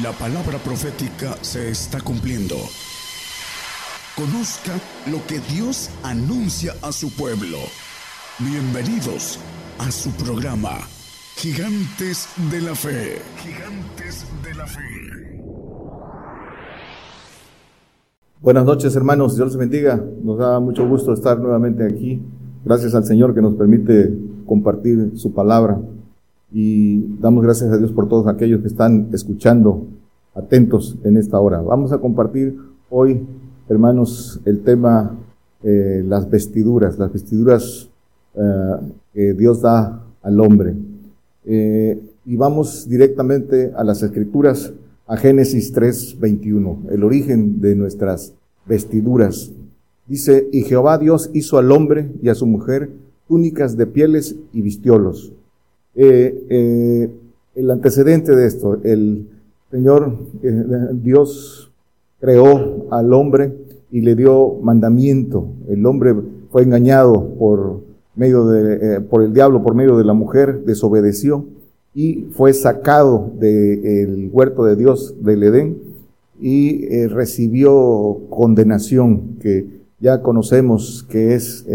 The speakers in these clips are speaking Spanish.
La palabra profética se está cumpliendo. Conozca lo que Dios anuncia a su pueblo. Bienvenidos a su programa, Gigantes de la Fe. Gigantes de la Fe. Buenas noches hermanos, Dios les bendiga. Nos da mucho gusto estar nuevamente aquí. Gracias al Señor que nos permite compartir su palabra y damos gracias a Dios por todos aquellos que están escuchando atentos en esta hora. Vamos a compartir hoy, hermanos, el tema eh, las vestiduras, las vestiduras eh, que Dios da al hombre. Eh, y vamos directamente a las escrituras, a Génesis 3, 21, el origen de nuestras vestiduras. Dice, y Jehová Dios hizo al hombre y a su mujer túnicas de pieles y vistiólos eh, eh, el antecedente de esto, el Señor eh, Dios creó al hombre y le dio mandamiento. El hombre fue engañado por medio de, por el diablo, por medio de la mujer, desobedeció y fue sacado del huerto de Dios del Edén y recibió condenación que ya conocemos que es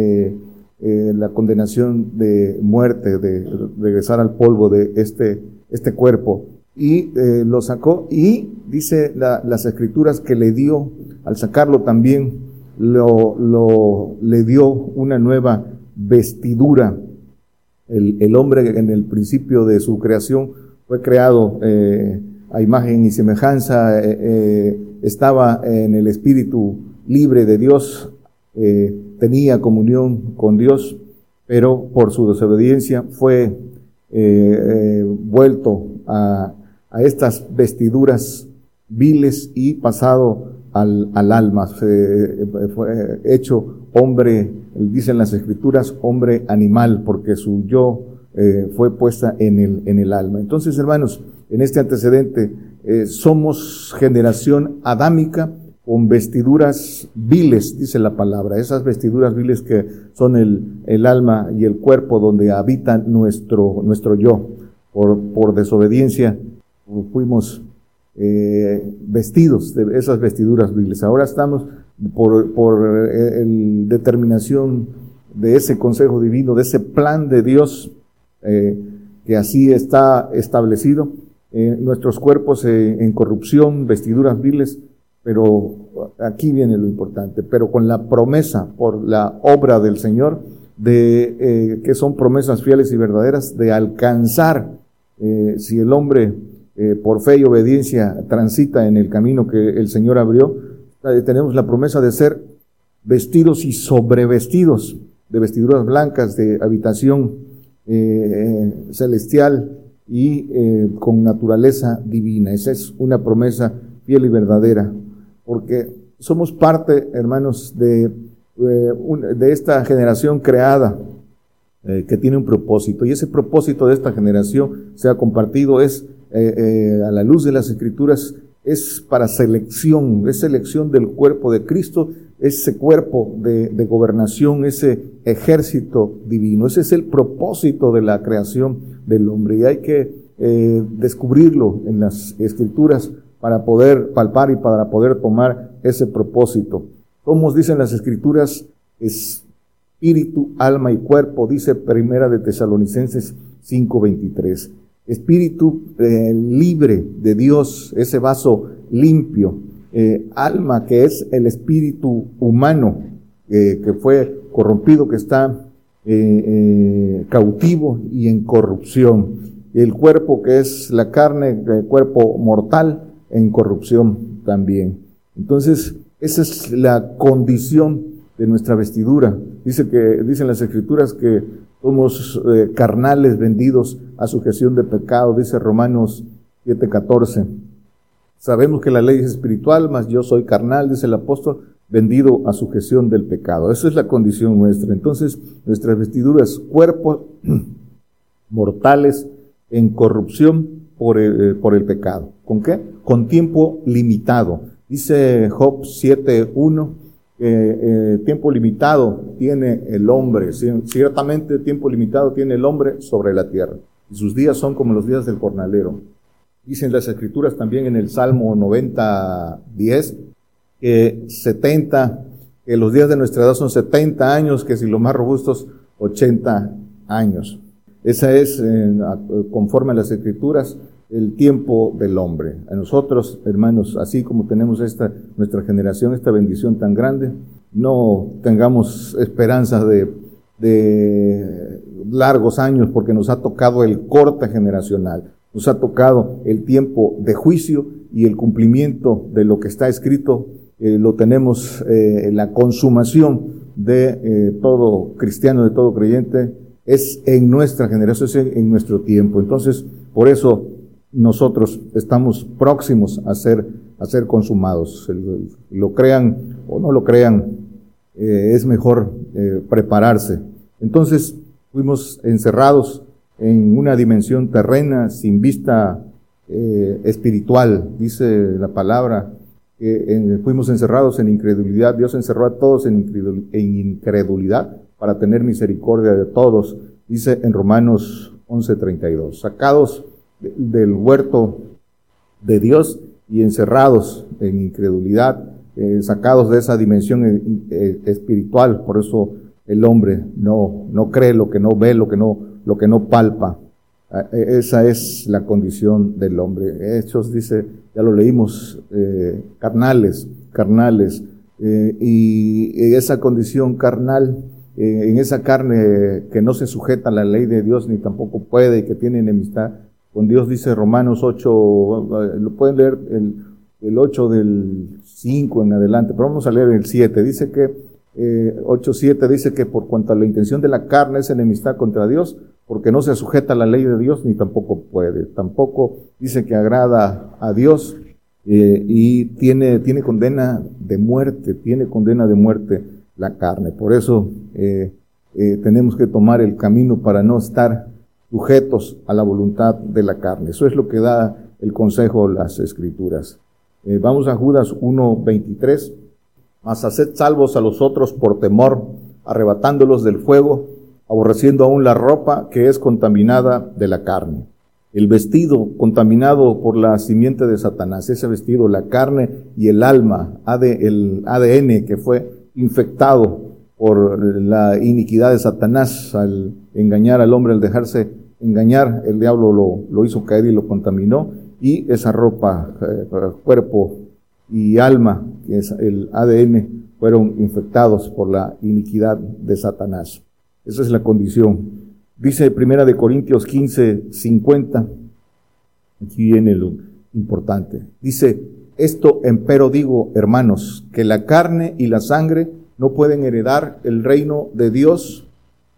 la condenación de muerte, de regresar al polvo de este, este cuerpo. Y eh, lo sacó y dice las escrituras que le dio, al sacarlo también, lo, lo, le dio una nueva vestidura. El, el hombre en el principio de su creación fue creado eh, a imagen y semejanza, estaba en el espíritu libre de Dios, tenía comunión con Dios, pero por su desobediencia fue eh, eh, vuelto a, estas vestiduras viles y pasado al, alma. fue hecho hombre, dicen las escrituras, hombre animal, porque su yo eh, fue puesta en el, en el alma. Entonces, hermanos, en este antecedente, somos generación adámica, con vestiduras viles, dice la palabra, esas vestiduras viles que son el, alma y el cuerpo donde habita nuestro, nuestro yo. Por, por desobediencia fuimos eh, vestidos de esas vestiduras viles. Ahora estamos por, por eh, determinación de ese consejo divino, de ese plan de Dios eh, que así está establecido. nuestros cuerpos en corrupción, vestiduras viles, pero aquí viene lo importante, pero con la promesa por la obra del Señor, de eh, que son promesas fieles y verdaderas, de alcanzar, eh, si el hombre eh, por fe y obediencia transita en el camino que el Señor abrió, tenemos la promesa de ser vestidos y sobrevestidos de vestiduras blancas, de habitación celestial y con naturaleza divina. Esa es una promesa fiel y verdadera porque somos parte, hermanos, de, eh, de esta generación creada eh, que tiene un propósito. Y ese propósito de esta generación se ha compartido, es eh, a la luz de las escrituras, es para selección, es selección del cuerpo de Cristo, ese cuerpo de, de gobernación, ese ejército divino. Ese es el propósito de la creación del hombre y hay que descubrirlo en las escrituras para poder palpar y para poder tomar ese propósito. Como dicen las escrituras, espíritu, alma y cuerpo, dice Primera de Tesalonicenses 5:23. Espíritu eh, libre de Dios, ese vaso limpio. Eh, alma que es el espíritu humano eh, que fue corrompido, que está cautivo y en corrupción. El cuerpo que es la carne, el cuerpo mortal, en corrupción también. Entonces, esa es la condición de nuestra vestidura. Dice que, dicen las escrituras que somos eh, carnales vendidos a sujeción de pecado, dice Romanos 7:14. Sabemos que la ley es espiritual, mas yo soy carnal, dice el apóstol, vendido a sujeción del pecado. Esa es la condición nuestra. Entonces, nuestras vestiduras, cuerpos mortales en corrupción por el, eh, por el pecado. ¿Con qué? Con tiempo limitado. Dice Job 7.1, eh, tiempo limitado tiene el hombre, ciertamente tiempo limitado tiene el hombre sobre la tierra, y sus días son como los días del jornalero. Dicen las escrituras también en el Salmo 90, 10, que 70, que los días de nuestra edad son 70 años, que si los más robustos, 80 años. Esa es, conforme a las escrituras, el tiempo del hombre. A nosotros, hermanos, así como tenemos esta, nuestra generación, esta bendición tan grande, no tengamos esperanza de, de largos años porque nos ha tocado el corte generacional. Nos ha tocado el tiempo de juicio y el cumplimiento de lo que está escrito, eh, lo tenemos, eh, la consumación de eh, todo cristiano, de todo creyente, es en nuestra generación, es en, nuestro tiempo. Entonces, por eso nosotros estamos próximos a ser, a ser consumados. Lo crean o no lo crean, es mejor prepararse. Entonces, fuimos encerrados en una dimensión terrena sin vista eh, espiritual, dice la palabra, fuimos encerrados en incredulidad, Dios encerró a todos en, incredulidad para tener misericordia de todos, dice en Romanos 11:32, sacados del huerto de Dios y encerrados en incredulidad, eh, sacados de esa dimensión eh, espiritual, por eso el hombre no, no cree lo que no ve, lo que no lo que no palpa. Ah, esa es la condición del hombre. Hechos dice, ya lo leímos, eh, carnales, carnales. Eh, y esa condición carnal, eh, en esa carne que no se sujeta a la ley de Dios ni tampoco puede, que tiene enemistad con Dios, dice Romanos 8, lo pueden leer el, el 8 del 5 en adelante, pero vamos a leer el 7. Dice que eh, 8.7 dice que por cuanto a la intención de la carne es enemistad contra Dios, porque no se sujeta a la ley de Dios ni tampoco puede. Tampoco dice que agrada a Dios eh, y tiene, tiene condena de muerte, tiene condena de muerte la carne. Por eso eh, eh, tenemos que tomar el camino para no estar sujetos a la voluntad de la carne. Eso es lo que da el consejo las escrituras. vamos a Judas 1.23. Mas haced salvos a los otros por temor, arrebatándolos del fuego aborreciendo aún la ropa que es contaminada de la carne. El vestido contaminado por la simiente de Satanás, ese vestido, la carne y el alma, el ADN que fue infectado por la iniquidad de Satanás al engañar al hombre, al dejarse engañar, el diablo lo, lo hizo caer y lo contaminó, y esa ropa, eh, cuerpo y alma, que es el ADN, fueron infectados por la iniquidad de Satanás. Esa es la condición. Dice Primera de Corintios 15, 50. Aquí viene lo importante. Dice, esto empero digo, hermanos, que la carne y la sangre no pueden heredar el reino de Dios,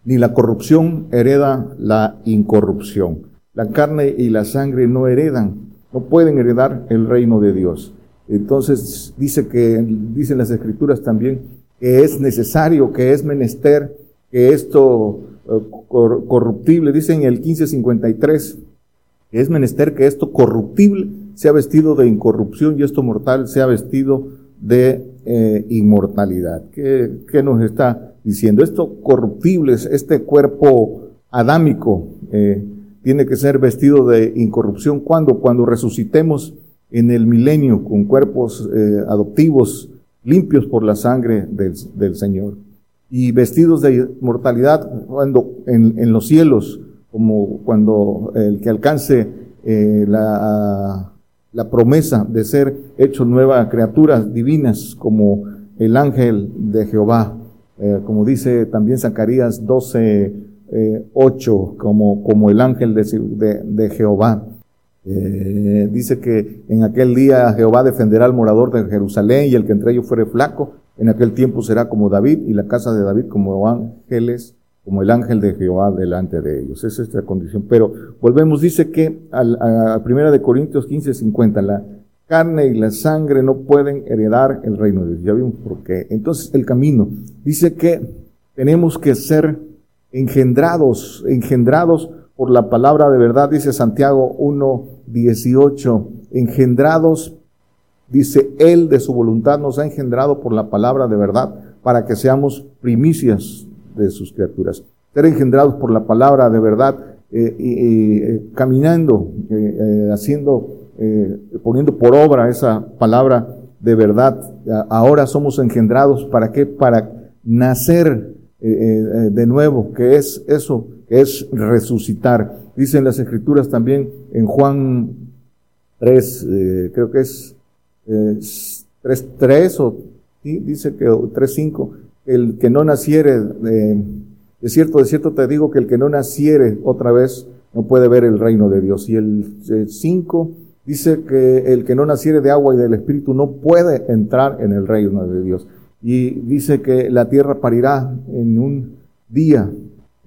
ni la corrupción hereda la incorrupción. La carne y la sangre no heredan, no pueden heredar el reino de Dios. Entonces dice que, dicen las escrituras también, que es necesario, que es menester que esto eh, corruptible, dice en el 1553, que es menester que esto corruptible sea vestido de incorrupción y esto mortal sea vestido de eh, inmortalidad. ¿Qué, ¿Qué, nos está diciendo? Esto corruptible, este cuerpo adámico, eh, tiene que ser vestido de incorrupción. cuando Cuando resucitemos en el milenio con cuerpos adoptivos limpios por la sangre del, del Señor y vestidos de mortalidad cuando en, los cielos, como cuando el que alcance eh, la, la, promesa de ser hecho nuevas criaturas divinas como el ángel de Jehová, eh, como dice también Zacarías 12, 8, eh, como, como el ángel de, de, Jehová. dice que en aquel día Jehová defenderá al morador de Jerusalén y el que entre ellos fuere flaco en aquel tiempo será como David y la casa de David como ángeles, como el ángel de Jehová delante de ellos. Esa es la condición. Pero volvemos, dice que a, primera de Corintios 15, 50, la carne y la sangre no pueden heredar el reino de Dios. Ya vimos por qué. Entonces el camino dice que tenemos que ser engendrados, engendrados por la palabra de verdad, dice Santiago 1, 18, engendrados Dice, Él de su voluntad nos ha engendrado por la palabra de verdad para que seamos primicias de sus criaturas. Ser engendrados por la palabra de verdad, eh, eh, caminando, eh, haciendo eh, poniendo por obra esa palabra de verdad. Ahora somos engendrados, ¿para qué? Para nacer de nuevo, que es eso, que es resucitar. Dicen las escrituras también en Juan 3, creo que es 3, 3 o dice que 3.5, el que no naciere, de, cierto, de cierto te digo que el que no naciere otra vez no puede ver el reino de Dios. Y el 5 dice que el que no naciere de agua y del Espíritu no puede entrar en el reino de Dios. Y dice que la tierra parirá en un día.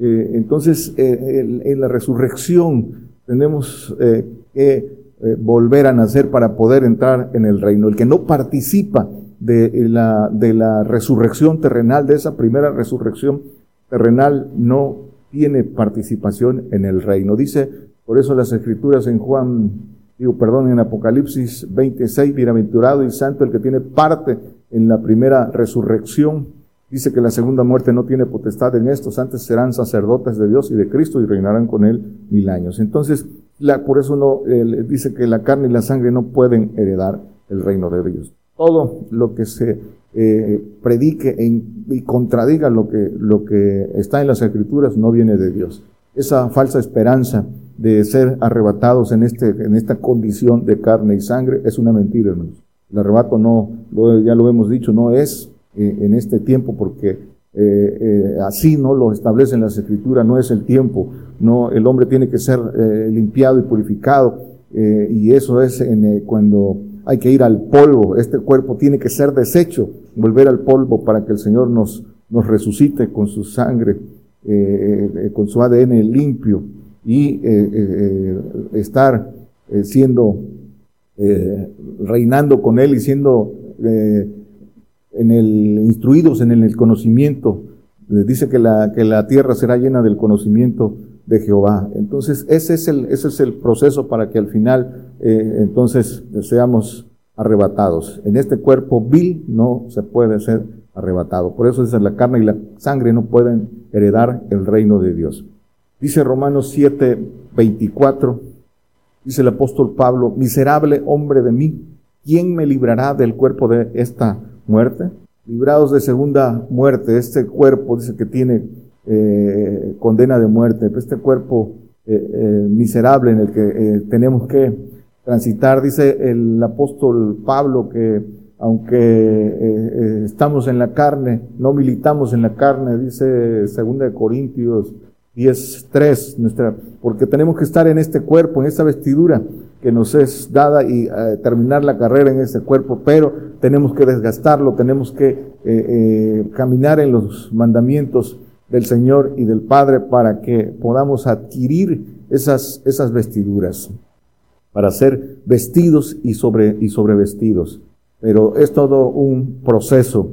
Eh, entonces, eh, en, la resurrección tenemos eh, que volver a nacer para poder entrar en el reino. El que no participa de la, de la resurrección terrenal, de esa primera resurrección terrenal, no tiene participación en el reino. Dice, por eso las escrituras en Juan, digo, perdón, en Apocalipsis 26, bienaventurado y santo el que tiene parte en la primera resurrección. Dice que la segunda muerte no tiene potestad en estos, antes serán sacerdotes de Dios y de Cristo y reinarán con él mil años. Entonces, la, por eso no, dice que la carne y la sangre no pueden heredar el reino de Dios todo lo que se eh, predique y contradiga lo que, lo que está en las escrituras no viene de Dios. Esa falsa esperanza de ser arrebatados en, este, en esta condición de carne y sangre es una mentira, hermanos. El arrebato no, ya lo hemos dicho, no es eh, en este tiempo porque eh, así no lo establecen las escrituras, no es el tiempo, no, el hombre tiene que ser limpiado y purificado y eso es en, cuando hay que ir al polvo, este cuerpo tiene que ser deshecho, volver al polvo para que el Señor nos, nos resucite con su sangre, eh, eh, con su ADN limpio y eh, estar siendo, reinando con Él y siendo en el, instruidos en el conocimiento. Dice que la, que la tierra será llena del conocimiento de Jehová. Entonces, ese es el, ese es el proceso para que al final, eh, entonces, seamos arrebatados. En este cuerpo vil no se puede ser arrebatado. Por eso es la carne y la sangre no pueden heredar el reino de Dios. Dice Romanos 7, 24, dice el apóstol Pablo, miserable hombre de mí, ¿quién me librará del cuerpo de esta muerte? Librados de segunda muerte, este cuerpo dice que tiene eh, condena de muerte, este cuerpo eh, eh, miserable en el que tenemos que transitar. Dice el apóstol Pablo que aunque estamos en la carne, no militamos en la carne, dice 2 Corintios 10.3, nuestra, porque tenemos que estar en este cuerpo, en esta vestidura que nos es dada y terminar la carrera en ese cuerpo, pero tenemos que desgastarlo, tenemos que caminar en los mandamientos del Señor y del Padre para que podamos adquirir esas, esas vestiduras, para ser vestidos y, sobre, y sobrevestidos. Pero es todo un proceso.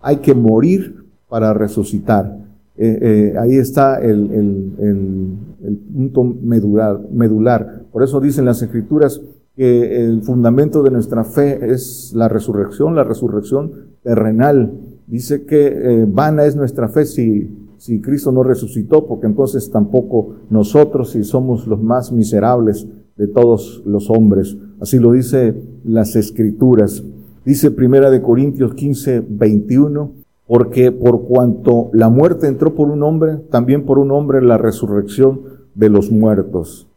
Hay que morir para resucitar. Eh, eh, ahí está el, el, punto medular, medular. Por eso dicen las escrituras que el fundamento de nuestra fe es la resurrección, la resurrección terrenal. Dice que eh, vana es nuestra fe si si Cristo no resucitó, porque entonces tampoco nosotros, si somos los más miserables de todos los hombres. Así lo dice las Escrituras. Dice Primera de Corintios 15, 21, porque por cuanto la muerte entró por un hombre, también por un hombre la resurrección de los muertos.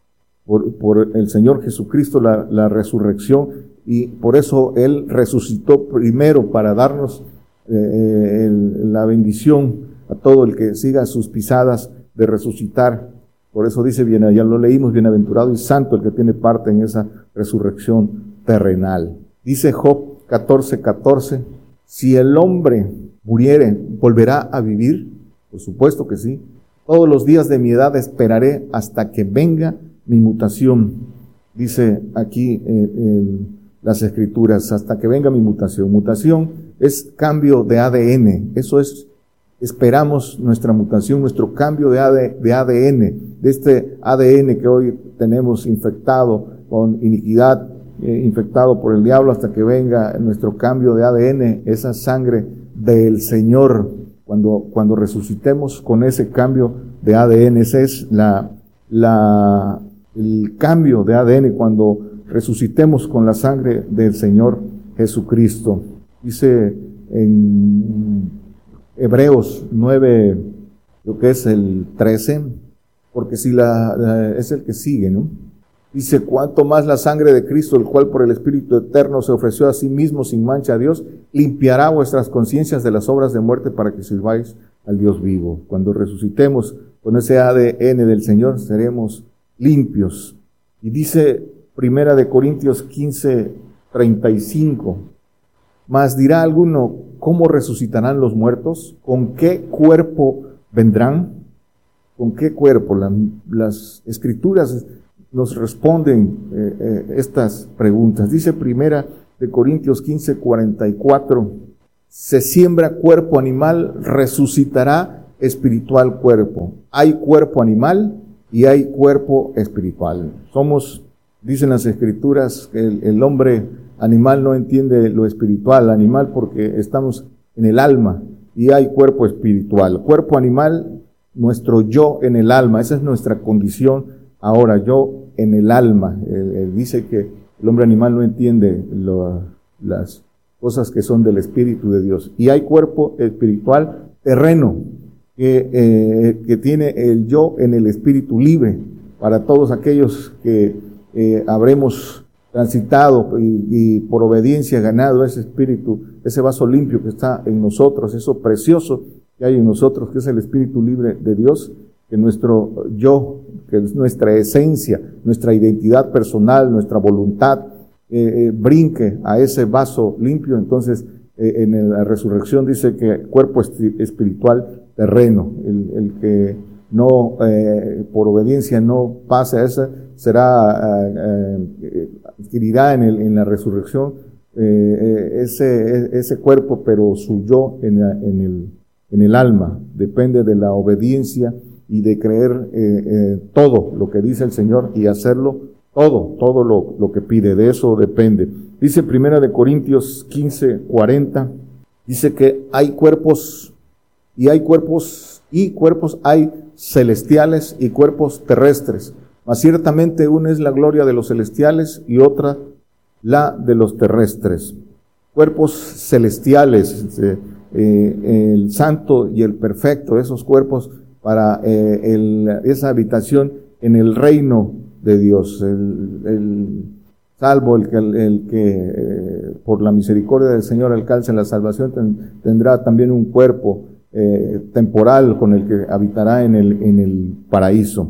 Por, el Señor Jesucristo la, resurrección y por eso Él resucitó primero para darnos eh, eh, la bendición a todo el que siga sus pisadas de resucitar. Por eso dice, bien, ya lo leímos, bienaventurado y santo el que tiene parte en esa resurrección terrenal. Dice Job 14, 14, si el hombre muriere, ¿volverá a vivir? Por supuesto que sí. Todos los días de mi edad esperaré hasta que venga mi mutación. Dice aquí en las escrituras, hasta que venga mi mutación. Mutación es cambio de ADN. Eso es esperamos nuestra mutación, nuestro cambio de, ADN, de este ADN que hoy tenemos infectado con iniquidad, eh, infectado por el diablo hasta que venga nuestro cambio de ADN, esa sangre del Señor, cuando, cuando resucitemos con ese cambio de ADN, ese es la, la, el cambio de ADN cuando resucitemos con la sangre del Señor Jesucristo. Dice en Hebreos 9, lo que es el 13, porque si la, es el que sigue, ¿no? Dice, cuanto más la sangre de Cristo, el cual por el Espíritu Eterno se ofreció a sí mismo sin mancha a Dios, limpiará vuestras conciencias de las obras de muerte para que sirváis al Dios vivo. Cuando resucitemos con ese ADN del Señor, seremos limpios. Y dice Primera de Corintios 15, 35, mas dirá alguno, ¿cómo resucitarán los muertos? ¿Con qué cuerpo vendrán? ¿Con qué cuerpo? las escrituras nos responden eh, eh, estas preguntas. Dice primera de Corintios 15, 44, se siembra cuerpo animal, resucitará espiritual cuerpo. Hay cuerpo animal y hay cuerpo espiritual. Somos, dicen las escrituras, que el, hombre animal no entiende lo espiritual, animal porque estamos en el alma y hay cuerpo espiritual. Cuerpo animal, nuestro yo en el alma, esa es nuestra condición ahora, yo en el alma. Dice que el hombre animal no entiende las cosas que son del Espíritu de Dios. Y hay cuerpo espiritual terreno, que, eh, que tiene el yo en el espíritu libre para todos aquellos que eh, habremos transitado y, y, por obediencia ganado ese espíritu, ese vaso limpio que está en nosotros, eso precioso que hay en nosotros, que es el espíritu libre de Dios, que nuestro yo, que es nuestra esencia, nuestra identidad personal, nuestra voluntad, eh, eh, brinque a ese vaso limpio, entonces en la resurrección dice que cuerpo espiritual terreno. El, el que no, eh, por obediencia no pase a esa, será, eh, eh, adquirirá en, el, en la resurrección ese, ese cuerpo, pero su yo en, en, el, en el alma. Depende de la obediencia y de creer todo lo que dice el Señor y hacerlo todo, todo lo, lo que pide. De eso depende. Dice Primera de Corintios 15, 40, dice que hay cuerpos y hay cuerpos y cuerpos hay celestiales y cuerpos terrestres. Mas ciertamente una es la gloria de los celestiales y otra la de los terrestres. Cuerpos celestiales, eh, eh, el santo y el perfecto, esos cuerpos para eh, esa habitación en el reino de Dios. El, salvo el que, el, que por la misericordia del Señor alcance la salvación tendrá también un cuerpo eh, temporal con el que habitará en el, en el paraíso.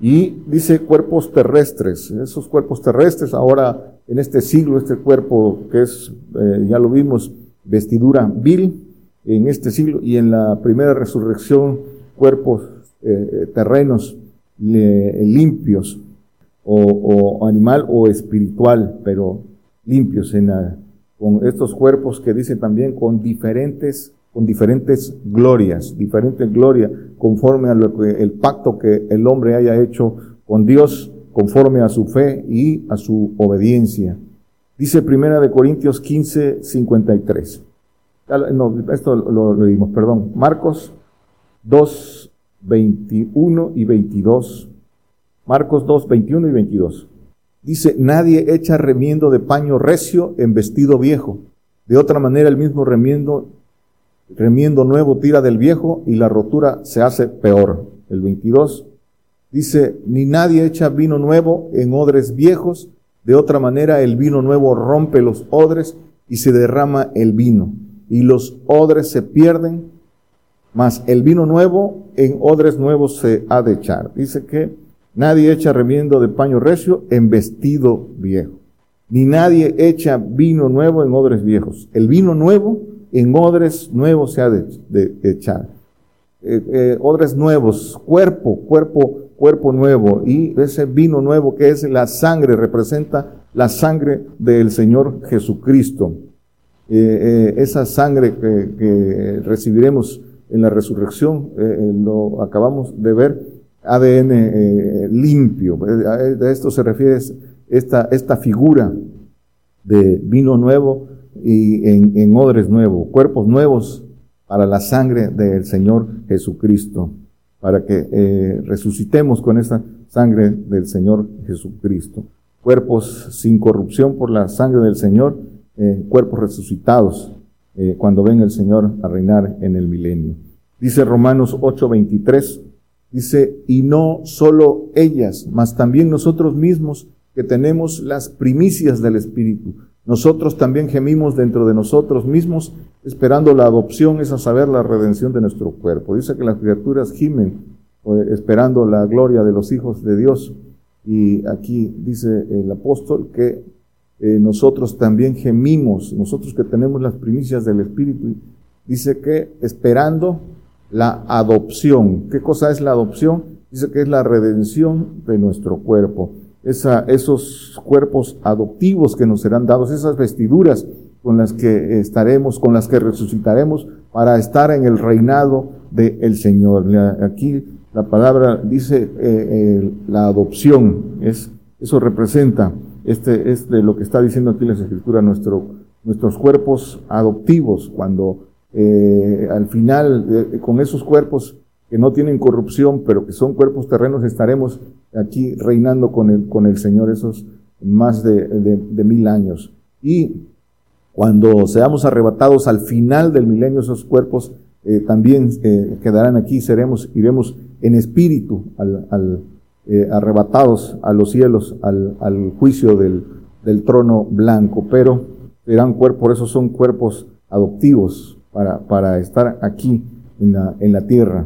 Y dice cuerpos terrestres, esos cuerpos terrestres ahora en este siglo, este cuerpo que es, eh, ya lo vimos, vestidura vil en este siglo y en la primera resurrección cuerpos eh, terrenos limpios o, animal o espiritual, pero limpios en con estos cuerpos que dicen también con diferentes con diferentes glorias, diferentes glorias, conforme a lo que, el pacto que el hombre haya hecho con Dios, conforme a su fe y a su obediencia. Dice Primera de Corintios 15, 53. No, esto lo, leímos, perdón. Marcos 2, 21 y 22. Marcos 2, 21 y 22. Dice, nadie echa remiendo de paño recio en vestido viejo. De otra manera, el mismo remiendo remiendo nuevo tira del viejo y la rotura se hace peor. El 22 dice, ni nadie echa vino nuevo en odres viejos, de otra manera el vino nuevo rompe los odres y se derrama el vino, y los odres se pierden, mas el vino nuevo en odres nuevos se ha de echar. Dice que nadie echa remiendo de paño recio en vestido viejo, ni nadie echa vino nuevo en odres viejos. El vino nuevo en odres nuevos se ha de, echar. Eh, eh, odres nuevos, cuerpo, cuerpo, cuerpo nuevo. Y ese vino nuevo que es la sangre, representa la sangre del Señor Jesucristo. Eh, esa sangre que, recibiremos en la resurrección, lo acabamos de ver, ADN limpio. De esto se refiere esta, esta figura de vino nuevo y en, odres nuevos, cuerpos nuevos para la sangre del Señor Jesucristo, para que eh, resucitemos con esa sangre del Señor Jesucristo. cuerpos sin corrupción por la sangre del Señor, eh, cuerpos resucitados eh, cuando venga el Señor a reinar en el milenio. Dice Romanos 8:23, dice, y no solo ellas, mas también nosotros mismos que tenemos las primicias del Espíritu. Nosotros también gemimos dentro de nosotros mismos, esperando la adopción, es a saber, la redención de nuestro cuerpo. Dice que las criaturas gimen eh, esperando la gloria de los hijos de Dios. Y aquí dice el apóstol que eh, nosotros también gemimos, nosotros que tenemos las primicias del Espíritu, dice que esperando la adopción. ¿Qué cosa es la adopción? Dice que es la redención de nuestro cuerpo. Esa, esos cuerpos adoptivos que nos serán dados, esas vestiduras con las que estaremos, con las que resucitaremos para estar en el reinado del Señor. Aquí la palabra dice eh, eh, la adopción, es, eso representa, este es de lo que está diciendo aquí la Escritura, nuestro, nuestros cuerpos adoptivos, cuando eh, al final con esos cuerpos que no tienen corrupción, pero que son cuerpos terrenos, estaremos aquí reinando con el, con el Señor esos más de, de mil años. Y cuando seamos arrebatados al final del milenio, esos cuerpos eh, también eh, quedarán aquí, seremos, iremos en espíritu al, al eh, arrebatados a los cielos, al, al juicio del, del, trono blanco, pero serán cuerpos, por eso son cuerpos adoptivos para, para estar aquí en la, en la tierra.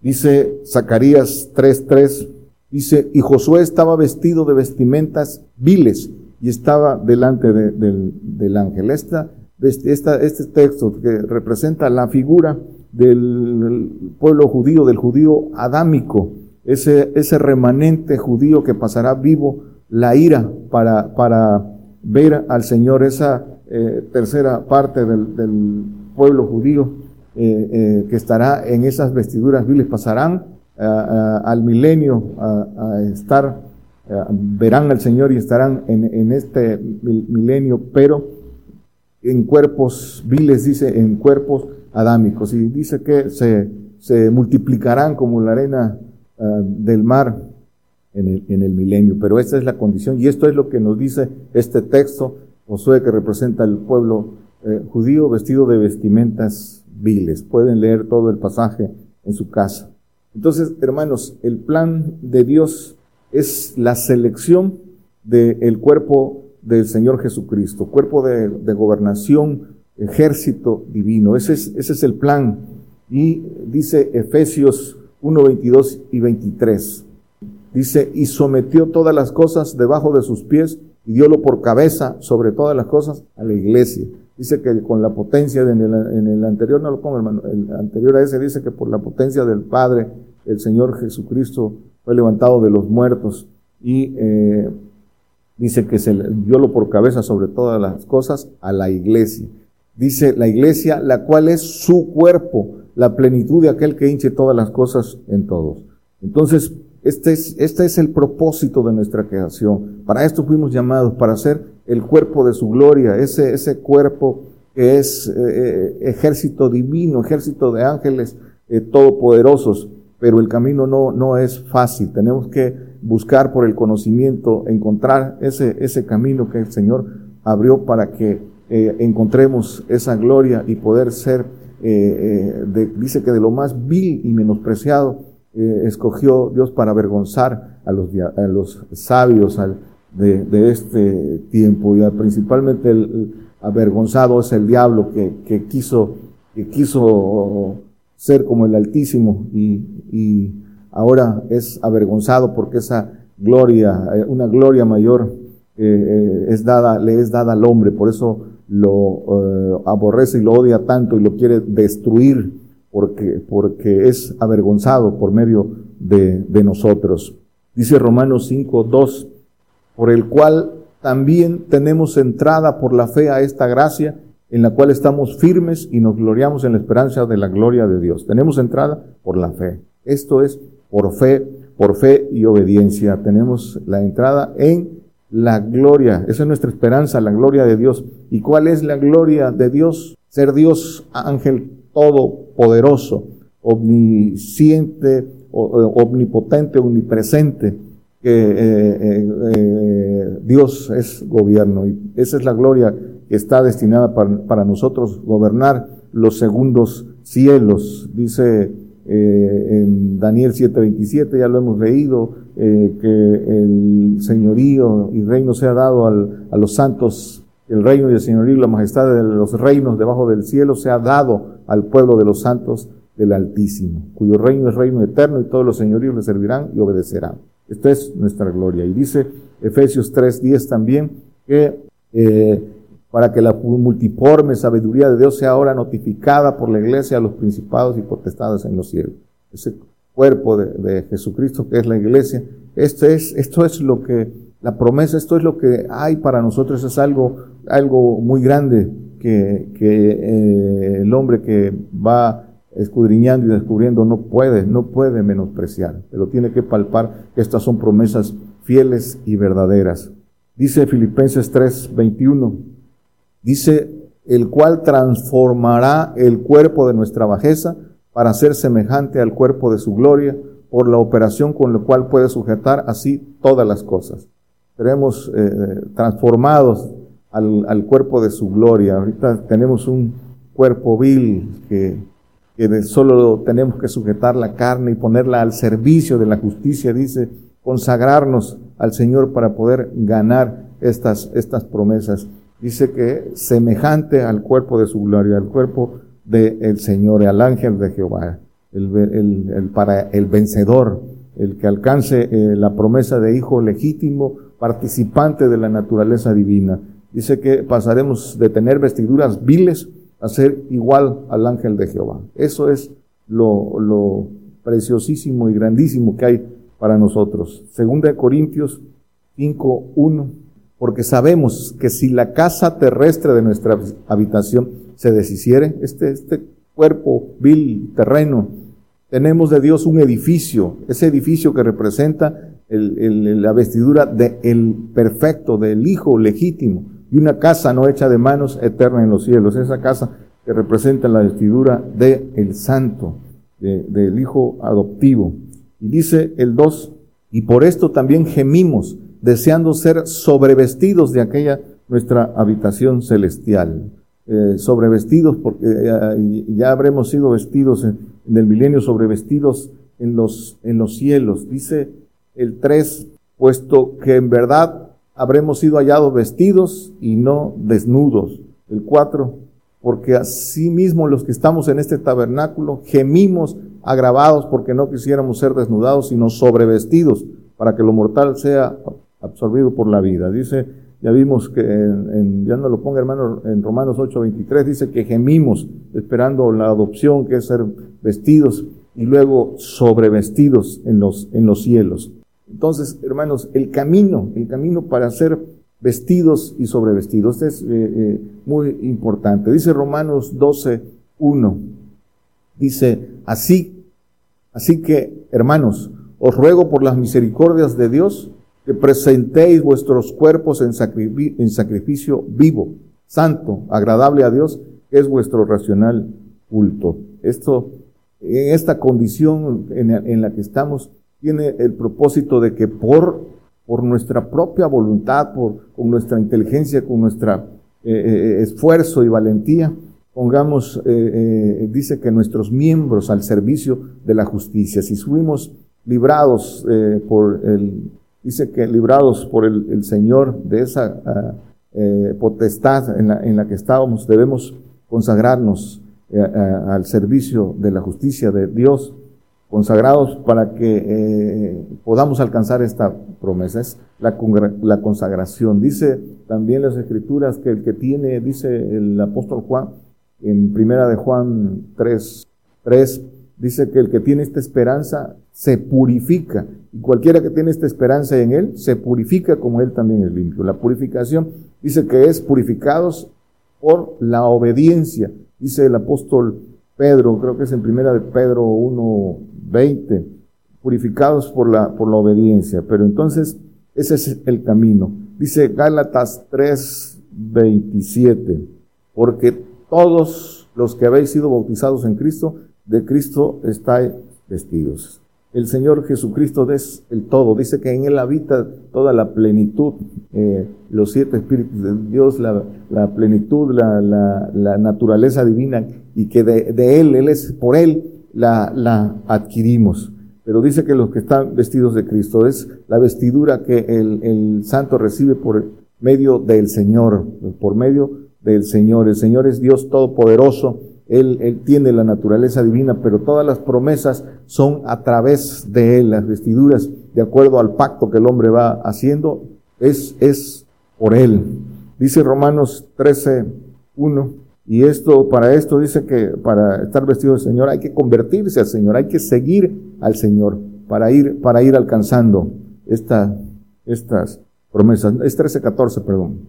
Dice Zacarías 3:3, dice, y Josué estaba vestido de vestimentas viles y estaba delante del, del ángel. Esta este, este texto que representa la figura del pueblo judío, del judío adámico, ese, ese remanente judío que pasará vivo la ira para, para ver al Señor, esa eh, tercera parte del, pueblo judío eh, eh, que estará en esas vestiduras viles, pasarán al milenio a, estar, verán al Señor y estarán en, en este milenio, pero en cuerpos viles, dice, en cuerpos adámicos. Y dice que se, se multiplicarán como la arena del mar en el, en el milenio. Pero esta es la condición y esto es lo que nos dice este texto, Josué, que representa el pueblo eh, judío vestido de vestimentas viles. Pueden leer todo el pasaje en su casa. Entonces, hermanos, el plan de Dios es la selección del cuerpo del Señor Jesucristo, cuerpo de, gobernación, ejército divino. Ese es, ese es el plan. Y dice Efesios 1, 22 y 23. Dice, y sometió todas las cosas debajo de sus pies y diólo por cabeza sobre todas las cosas a la iglesia. Dice que con la potencia, en, el, anterior, no lo pongo hermano, el anterior a ese dice que por la potencia del Padre, el Señor Jesucristo fue levantado de los muertos y eh, dice que se dio lo por cabeza sobre todas las cosas a la iglesia. Dice la iglesia, la cual es su cuerpo, la plenitud de aquel que hinche todas las cosas en todos. Entonces, este es, este es el propósito de nuestra creación. Para esto fuimos llamados, para ser el cuerpo de su gloria, ese, ese cuerpo que es eh, eh, ejército divino, ejército de ángeles eh, todopoderosos. Pero el camino no, no es fácil. Tenemos que buscar por el conocimiento, encontrar ese, ese camino que el Señor abrió para que eh, encontremos esa gloria y poder ser, eh, eh, dice que de lo más vil y menospreciado, escogió Dios para avergonzar a los, a los sabios de, de, este tiempo. Y principalmente el, avergonzado es el diablo que, que, quiso, que quiso ser como el Altísimo. Y, y ahora es avergonzado porque esa gloria, eh, una gloria mayor eh, eh, es dada, le es dada al hombre, por eso lo aborrece y lo odia tanto y lo quiere destruir porque, porque es avergonzado por medio de, de nosotros. Dice Romanos 5, 2, por el cual también tenemos entrada por la fe a esta gracia en la cual estamos firmes y nos gloriamos en la esperanza de la gloria de Dios. Tenemos entrada por la fe. Esto es por fe, por fe y obediencia. Tenemos la entrada en la gloria. Esa es nuestra esperanza, la gloria de Dios. ¿Y cuál es la gloria de Dios? Ser Dios ángel todopoderoso, omnisciente, omnipotente, omnipresente, que eh, eh, eh, Dios es gobierno y esa es la gloria que está destinada para, nosotros, gobernar los segundos cielos. Dice eh, en Daniel 7:27, ya lo hemos leído, eh, que el señorío y reino sea dado a los santos, el reino y el señorío y la majestad de los reinos debajo del cielo sea dado al pueblo de los santos del Altísimo, cuyo reino es reino eterno y todos los señoríos le servirán y obedecerán. Esta es nuestra gloria. Y dice Efesios 3:10 también que eh, para que la multiforme sabiduría de Dios sea ahora notificada por la iglesia a los principados y potestades en los cielos. Ese cuerpo de, Jesucristo que es la iglesia, esto es, esto es lo que, la promesa, esto es lo que hay para nosotros, es algo, algo muy grande que, que eh, el hombre que va escudriñando y descubriendo no puede, no puede menospreciar, pero tiene que palpar que estas son promesas fieles y verdaderas. Dice Filipenses 3, 21, Dice, el cual transformará el cuerpo de nuestra bajeza para ser semejante al cuerpo de su gloria, por la operación con la cual puede sujetar así todas las cosas. Seremos eh, transformados al, cuerpo de su gloria. Ahorita tenemos un cuerpo vil que, que solo tenemos que sujetar la carne y ponerla al servicio de la justicia, dice, consagrarnos al Señor para poder ganar estas, estas promesas dice que semejante al cuerpo de su gloria, al cuerpo del Señor, al ángel de Jehová, el, para el vencedor, el que alcance eh, la promesa de hijo legítimo, participante de la naturaleza divina. Dice que pasaremos de tener vestiduras viles a ser igual al ángel de Jehová. Eso es lo, preciosísimo y grandísimo que hay para nosotros. Segunda de Corintios 5, 1 porque sabemos que si la casa terrestre de nuestra habitación se deshiciere, este, este cuerpo vil, terreno, tenemos de Dios un edificio, ese edificio que representa la vestidura del perfecto, del Hijo legítimo, y una casa no hecha de manos eterna en los cielos, esa casa que representa la vestidura del Santo, del Hijo adoptivo. Y dice el 2, y por esto también gemimos deseando ser sobrevestidos de aquella nuestra habitación celestial. Eh, sobrevestidos, porque ya habremos sido vestidos en, el milenio, sobrevestidos en los, en los cielos. Dice el 3, puesto que en verdad habremos sido hallados vestidos y no desnudos. El 4, porque así mismo los que estamos en este tabernáculo gemimos agravados porque no quisiéramos ser desnudados, sino sobrevestidos, para que lo mortal sea absorbido por la vida. Dice, ya vimos que, en, ya no lo ponga hermano, en Romanos 8:23 dice que gemimos esperando la adopción, que es ser vestidos y luego sobrevestidos en los, en los cielos. Entonces, hermanos, el camino, el camino para ser vestidos y sobrevestidos, este es eh, eh, muy importante. Dice Romanos 12:1, dice, así, así que, hermanos, os ruego por las misericordias de Dios, que presentéis vuestros cuerpos en, sacrificio vivo, santo, agradable a Dios, que es vuestro racional culto. Esto, en esta condición en, la que estamos, tiene el propósito de que por, por nuestra propia voluntad, por, con nuestra inteligencia, con nuestro eh, eh, esfuerzo y valentía, pongamos, eh, dice que nuestros miembros al servicio de la justicia. Si fuimos librados por el dice que librados por el, Señor de esa ah, eh, potestad en la, en la, que estábamos, debemos consagrarnos eh, al servicio de la justicia de Dios, consagrados para que eh, podamos alcanzar esta promesa. Es la, la consagración. Dice también las escrituras que el que tiene, dice el apóstol Juan, en primera de Juan 3, 3 dice que el que tiene esta esperanza se purifica. Y cualquiera que tiene esta esperanza en Él, se purifica como Él también es limpio. La purificación dice que es purificados por la obediencia. Dice el apóstol Pedro, creo que es en primera de Pedro 1.20, purificados por la, por la obediencia. Pero entonces, ese es el camino. Dice Gálatas 3.27, porque todos los que habéis sido bautizados en Cristo, de Cristo estáis vestidos. El Señor Jesucristo es el todo. Dice que en Él habita toda la plenitud, eh, los siete espíritus de Dios, la, plenitud, la, naturaleza divina, y que de, Él, Él es, por Él la, adquirimos. Pero dice que los que están vestidos de Cristo es la vestidura que el santo recibe por medio del Señor, por medio del Señor. El Señor es Dios todopoderoso él, tiene la naturaleza divina, pero todas las promesas son a través de Él, las vestiduras, de acuerdo al pacto que el hombre va haciendo, es, es por Él. Dice Romanos 13, 1, y esto, para esto dice que para estar vestido del Señor hay que convertirse al Señor, hay que seguir al Señor para ir, para ir alcanzando esta, estas promesas. Es 13, 14, perdón.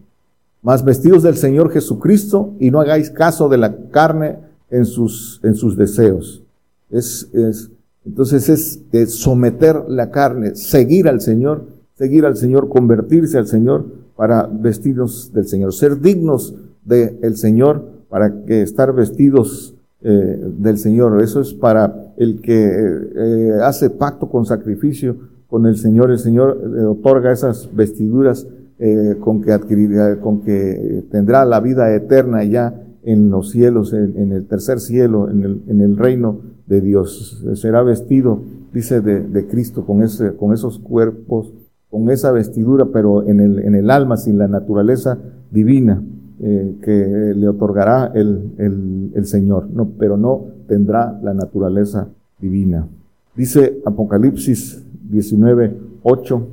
Más vestidos del Señor Jesucristo y no hagáis caso de la carne en sus, en sus deseos. Es, es, entonces es someter la carne, seguir al Señor, seguir al Señor, convertirse al Señor para vestirnos del Señor, ser dignos del Señor para que estar vestidos eh, del Señor. Eso es para el que eh, hace pacto con sacrificio con el Señor. El Señor le otorga esas vestiduras eh, con que adquirirá, con que tendrá la vida eterna ya en los cielos, en, el tercer cielo, en el, en el, reino de Dios. Será vestido, dice, de, de, Cristo con, ese, con esos cuerpos, con esa vestidura, pero en el, en el alma, sin la naturaleza divina eh, que le otorgará el, el, el Señor, no, pero no tendrá la naturaleza divina. Dice Apocalipsis 19, 8,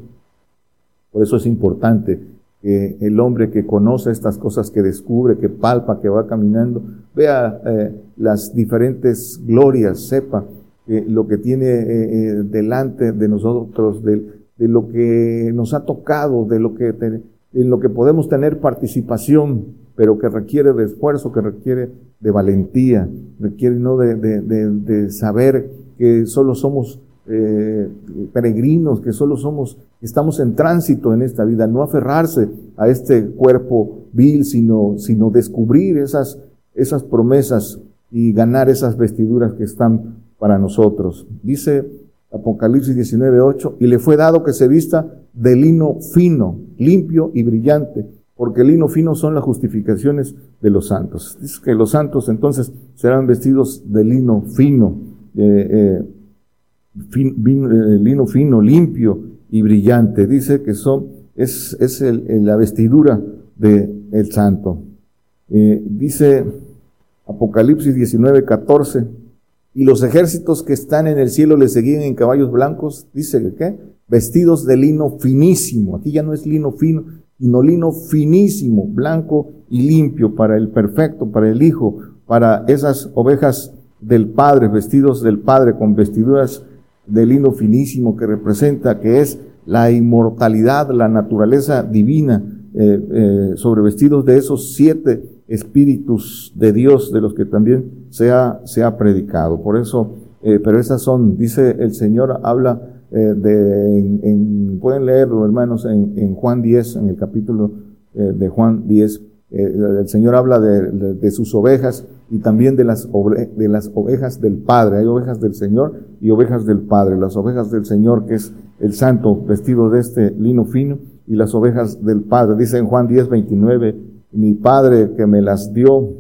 por eso es importante que el hombre que conoce estas cosas, que descubre, que palpa, que va caminando, vea eh, las diferentes glorias, sepa eh, lo que tiene eh, delante de nosotros, de, lo que nos ha tocado, de lo que, lo que podemos tener participación, pero que requiere de esfuerzo, que requiere de valentía, requiere no de, de, de saber que solo somos eh, peregrinos, que solo somos, estamos en tránsito en esta vida, no aferrarse a este cuerpo vil, sino, sino descubrir esas, esas promesas y ganar esas vestiduras que están para nosotros. Dice Apocalipsis 19:8, y le fue dado que se vista de lino fino, limpio y brillante, porque el lino fino son las justificaciones de los santos. Dice que los santos entonces serán vestidos de lino fino. Eh, eh, eh, lino fino, limpio y brillante. Dice que son, es, es el, la vestidura del el santo. Eh, dice Apocalipsis 19, 14, y los ejércitos que están en el cielo le seguían en caballos blancos, dice que qué, vestidos de lino finísimo. Aquí ya no es lino fino, sino lino finísimo, blanco y limpio para el perfecto, para el Hijo, para esas ovejas del Padre, vestidos del Padre con vestiduras de lino finísimo que representa, que es la inmortalidad, la naturaleza divina, eh, eh, sobre vestidos de esos siete espíritus de Dios de los que también se ha, predicado. Por eso, eh, pero esas son, dice el Señor, habla de, en, pueden leerlo hermanos en, en, Juan 10, en el capítulo de Juan 10, el Señor habla de, sus ovejas y también de las, de las ovejas del Padre. Hay ovejas del Señor y ovejas del Padre. Las ovejas del Señor, que es el santo vestido de este lino fino, y las ovejas del Padre. Dice en Juan 10, 29, mi Padre que me las dio,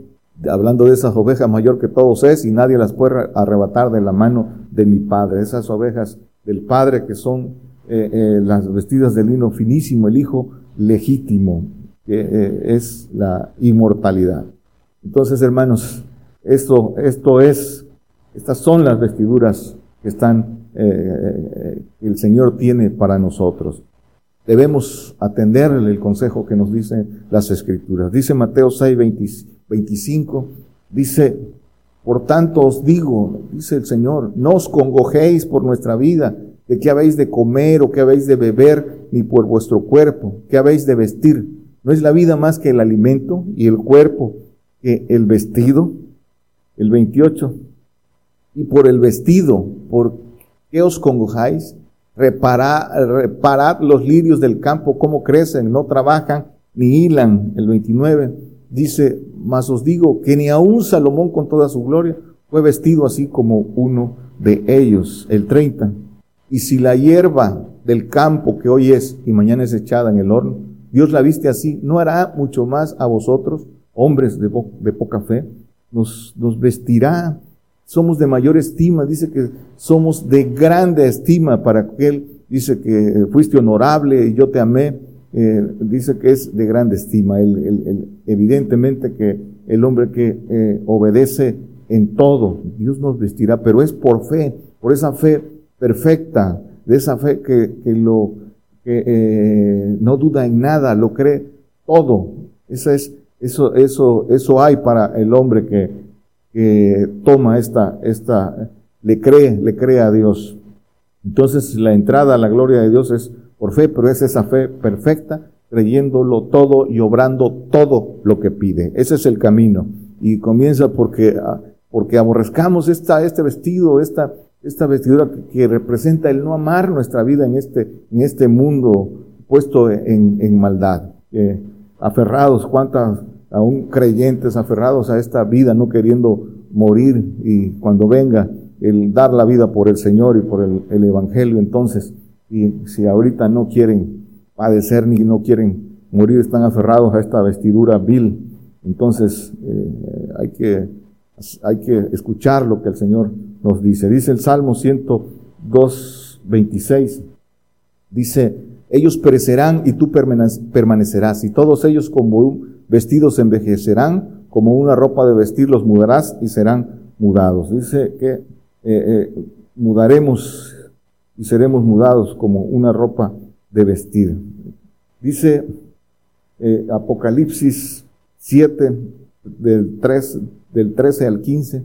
hablando de esas ovejas mayor que todos es, y nadie las puede arrebatar de la mano de mi Padre. Esas ovejas del Padre que son eh, eh, las vestidas de lino finísimo, el Hijo legítimo, que eh, es la inmortalidad. Entonces, hermanos, esto, esto es, estas son las vestiduras que están, eh, el Señor tiene para nosotros. Debemos atenderle el consejo que nos dicen las Escrituras. Dice Mateo 6, 25, dice, por tanto os digo, dice el Señor, no os congojéis por nuestra vida, de qué habéis de comer o qué habéis de beber, ni por vuestro cuerpo, qué habéis de vestir. ¿No es la vida más que el alimento y el cuerpo que el vestido, el 28, y por el vestido, ¿por qué os congojáis? Reparad, reparad los lirios del campo, cómo crecen, no trabajan ni hilan. El 29 dice, mas os digo que ni aun Salomón con toda su gloria fue vestido así como uno de ellos. El 30, Y si la hierba del campo que hoy es y mañana es echada en el horno, Dios la viste así, ¿no hará mucho más a vosotros, hombres de, poca fe? Nos, nos vestirá, somos de mayor estima, dice que somos de grande estima para aquel, dice que fuiste honorable y yo te amé, eh, dice que es de grande estima. Evidentemente que el hombre que eh, obedece en todo, Dios nos vestirá, pero es por fe, por esa fe perfecta, de esa fe que, que lo que eh, no duda en nada, lo cree todo. Esa es, eso, eso, eso hay para el hombre que, que toma esta, esta, le cree, le cree a Dios. Entonces la entrada a la gloria de Dios es por fe, pero es esa fe perfecta, creyéndolo todo y obrando todo lo que pide. Ese es el camino. Y comienza porque, ah, porque aborrezcamos esta, este vestido, esta, esta vestidura que, representa el no amar nuestra vida en este, en este mundo puesto en, en maldad. Eh, aferrados, cuántas aún creyentes aferrados a esta vida, no queriendo morir y cuando venga el dar la vida por el Señor y por el, el Evangelio, entonces y si ahorita no quieren padecer ni no quieren morir, están aferrados a esta vestidura vil. Entonces eh, hay, que, hay que escuchar lo que el Señor nos dice. Dice el Salmo 102, 26. Dice, ellos perecerán y tú permanecerás, y todos ellos como vestidos envejecerán, como una ropa de vestir los mudarás y serán mudados. Dice que eh, eh, mudaremos y seremos mudados como una ropa de vestir. Dice eh, Apocalipsis 7, del, 3, del 13 al 15,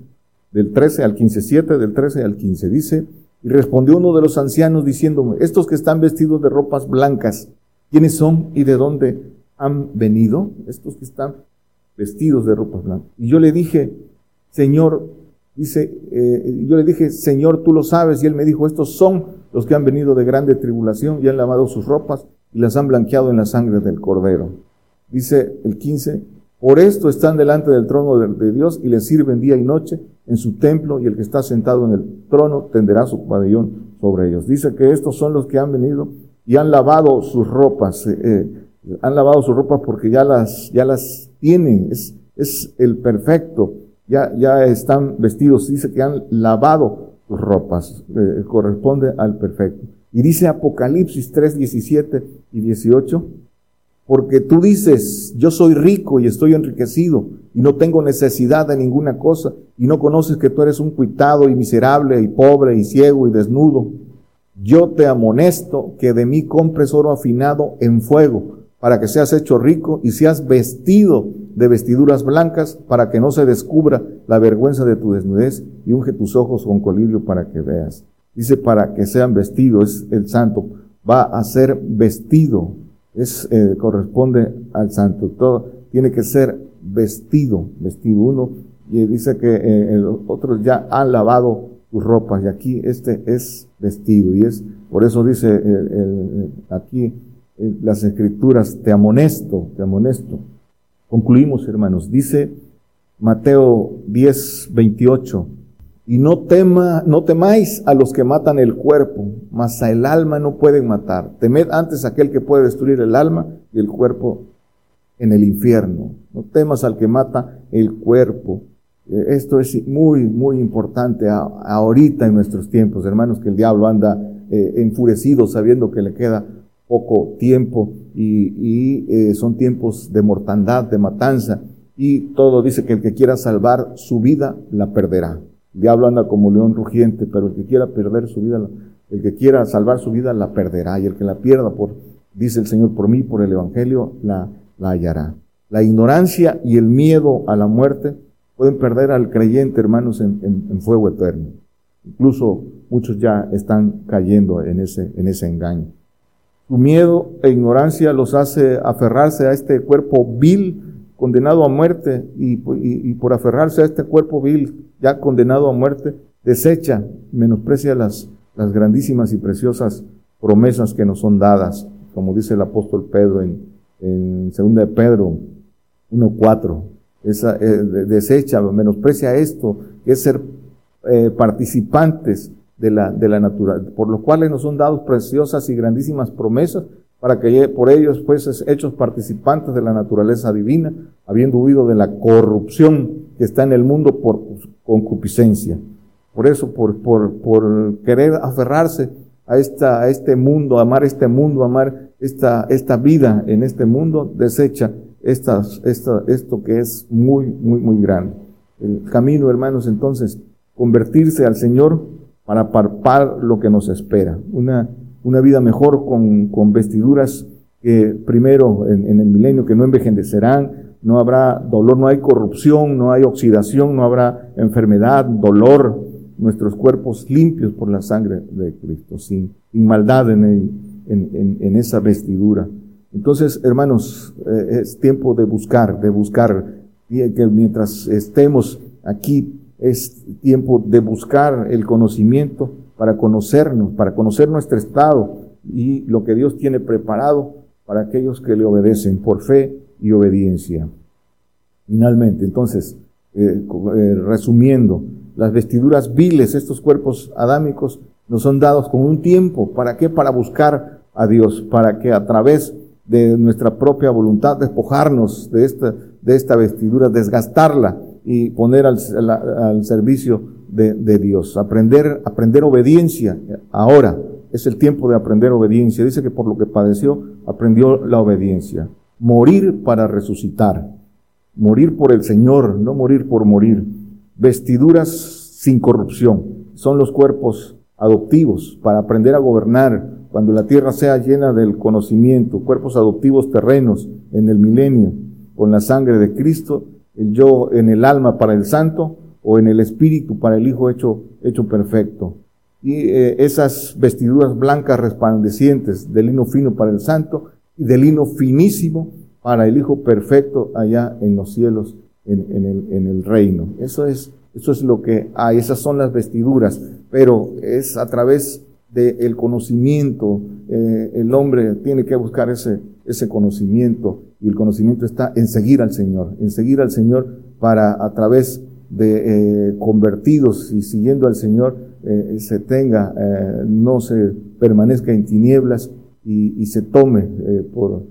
del 13 al 15, 7 del 13 al 15. Dice, y respondió uno de los ancianos diciéndome, estos que están vestidos de ropas blancas, ¿quiénes son y de dónde han venido? Estos que están vestidos de ropas blancas. Y yo le dije, Señor, dice, eh, yo le dije, Señor, tú lo sabes. Y él me dijo, estos son los que han venido de grande tribulación y han lavado sus ropas y las han blanqueado en la sangre del Cordero. Dice el 15, por esto están delante del trono de, Dios y le sirven día y noche en su templo y el que está sentado en el trono tenderá su pabellón sobre ellos. Dice que estos son los que han venido y han lavado sus ropas, eh, eh, han lavado sus ropas porque ya las, ya las tienen, es, es el perfecto, ya, ya están vestidos, dice que han lavado ropas, eh, corresponde al perfecto. Y dice Apocalipsis 3, 17 y 18, porque tú dices, yo soy rico y estoy enriquecido y no tengo necesidad de ninguna cosa y no conoces que tú eres un cuitado y miserable y pobre y ciego y desnudo. Yo te amonesto que de mí compres oro afinado en fuego para que seas hecho rico y seas vestido de vestiduras blancas para que no se descubra la vergüenza de tu desnudez y unge tus ojos con colirio para que veas. Dice para que sean vestidos, es el santo, va a ser vestido, es, eh, corresponde al santo, todo tiene que ser vestido, vestido uno, y dice que eh, otros ya han lavado tus ropas, y aquí este es vestido, y es, por eso dice eh, aquí las escrituras, te amonesto, te amonesto. Concluimos, hermanos. Dice Mateo 10, 28, y no tema, no temáis a los que matan el cuerpo, mas a el alma no pueden matar. Temed antes aquel que puede destruir el alma y el cuerpo en el infierno. No temas al que mata el cuerpo. Eh, esto es muy, muy importante ahorita en nuestros tiempos, hermanos, que el diablo anda eh, enfurecido sabiendo que le queda poco tiempo y, eh, son tiempos de mortandad, de matanza y todo dice que el que quiera salvar su vida la perderá. Diablo anda como león rugiente, pero el que quiera perder su vida, el que quiera salvar su vida la perderá y el que la pierda por, dice el Señor, por mí, por el Evangelio, la, la hallará. La ignorancia y el miedo a la muerte pueden perder al creyente, hermanos, en, en fuego eterno. Incluso muchos ya están cayendo en ese, en ese engaño. Su miedo e ignorancia los hace aferrarse a este cuerpo vil, condenado a muerte, y, por aferrarse a este cuerpo vil, ya condenado a muerte, desecha, menosprecia las, las grandísimas y preciosas promesas que nos son dadas, como dice el apóstol Pedro en, en 2 de Pedro 1.4. Esa, eh, desecha, menosprecia esto, que es ser eh, participantes de la, de la naturaleza, por los cuales nos son dados preciosas y grandísimas promesas, para que por ellos pues hechos participantes de la naturaleza divina, habiendo huido de la corrupción que está en el mundo por concupiscencia. Por eso, por, por, por querer aferrarse a, esta, a este mundo, amar este mundo, amar esta, esta vida en este mundo, desecha esta, esto que es muy, muy, muy grande. El camino, hermanos, entonces, convertirse al Señor para parpar lo que nos espera. Una, una vida mejor con, con vestiduras que primero en, en, el milenio que no envejecerán, no habrá dolor, no hay corrupción, no hay oxidación, no habrá enfermedad, dolor, nuestros cuerpos limpios por la sangre de Cristo, sin, maldad en, esa vestidura. Entonces, hermanos, eh, es tiempo de buscar, de buscar, que mientras estemos aquí, es tiempo de buscar el conocimiento para conocernos, para conocer nuestro estado y lo que Dios tiene preparado para aquellos que le obedecen por fe y obediencia. Finalmente, entonces, eh, eh, resumiendo, las vestiduras viles, estos cuerpos adámicos, nos son dados con un tiempo. ¿Para qué? Para buscar a Dios, para que a través de nuestra propia voluntad despojarnos de esta, de esta vestidura, desgastarla y poner al, al servicio de, Dios. Aprender, aprender obediencia. Ahora es el tiempo de aprender obediencia. Dice que por lo que padeció, aprendió la obediencia. Morir para resucitar. Morir por el Señor, no morir por morir. Vestiduras sin corrupción. Son los cuerpos adoptivos para aprender a gobernar cuando la tierra sea llena del conocimiento, cuerpos adoptivos terrenos en el milenio, con la sangre de Cristo, el yo en el alma para el santo, o en el espíritu para el Hijo hecho, hecho perfecto. Y eh, esas vestiduras blancas resplandecientes de lino fino para el santo y de lino finísimo para el Hijo perfecto allá en los cielos, en, en, el, en el, reino. Eso es, eso es lo que hay, esas son las vestiduras, pero es a través del conocimiento, eh, el hombre tiene que buscar ese, ese conocimiento y el conocimiento está en seguir al Señor, en seguir al Señor para a través de eh, convertidos y siguiendo al Señor eh, se tenga, no se permanezca en tinieblas y, y se tome por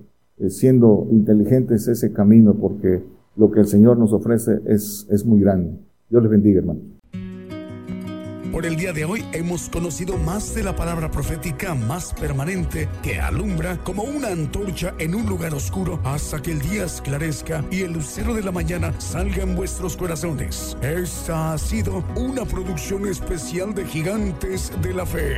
siendo inteligentes ese camino, porque lo que el Señor nos ofrece es, es muy grande. Dios les bendiga, hermano. Por el día de hoy hemos conocido más de la palabra profética más permanente que alumbra como una antorcha en un lugar oscuro hasta que el día esclarezca y el lucero de la mañana salga en vuestros corazones. Esta ha sido una producción especial de Gigantes de la Fe.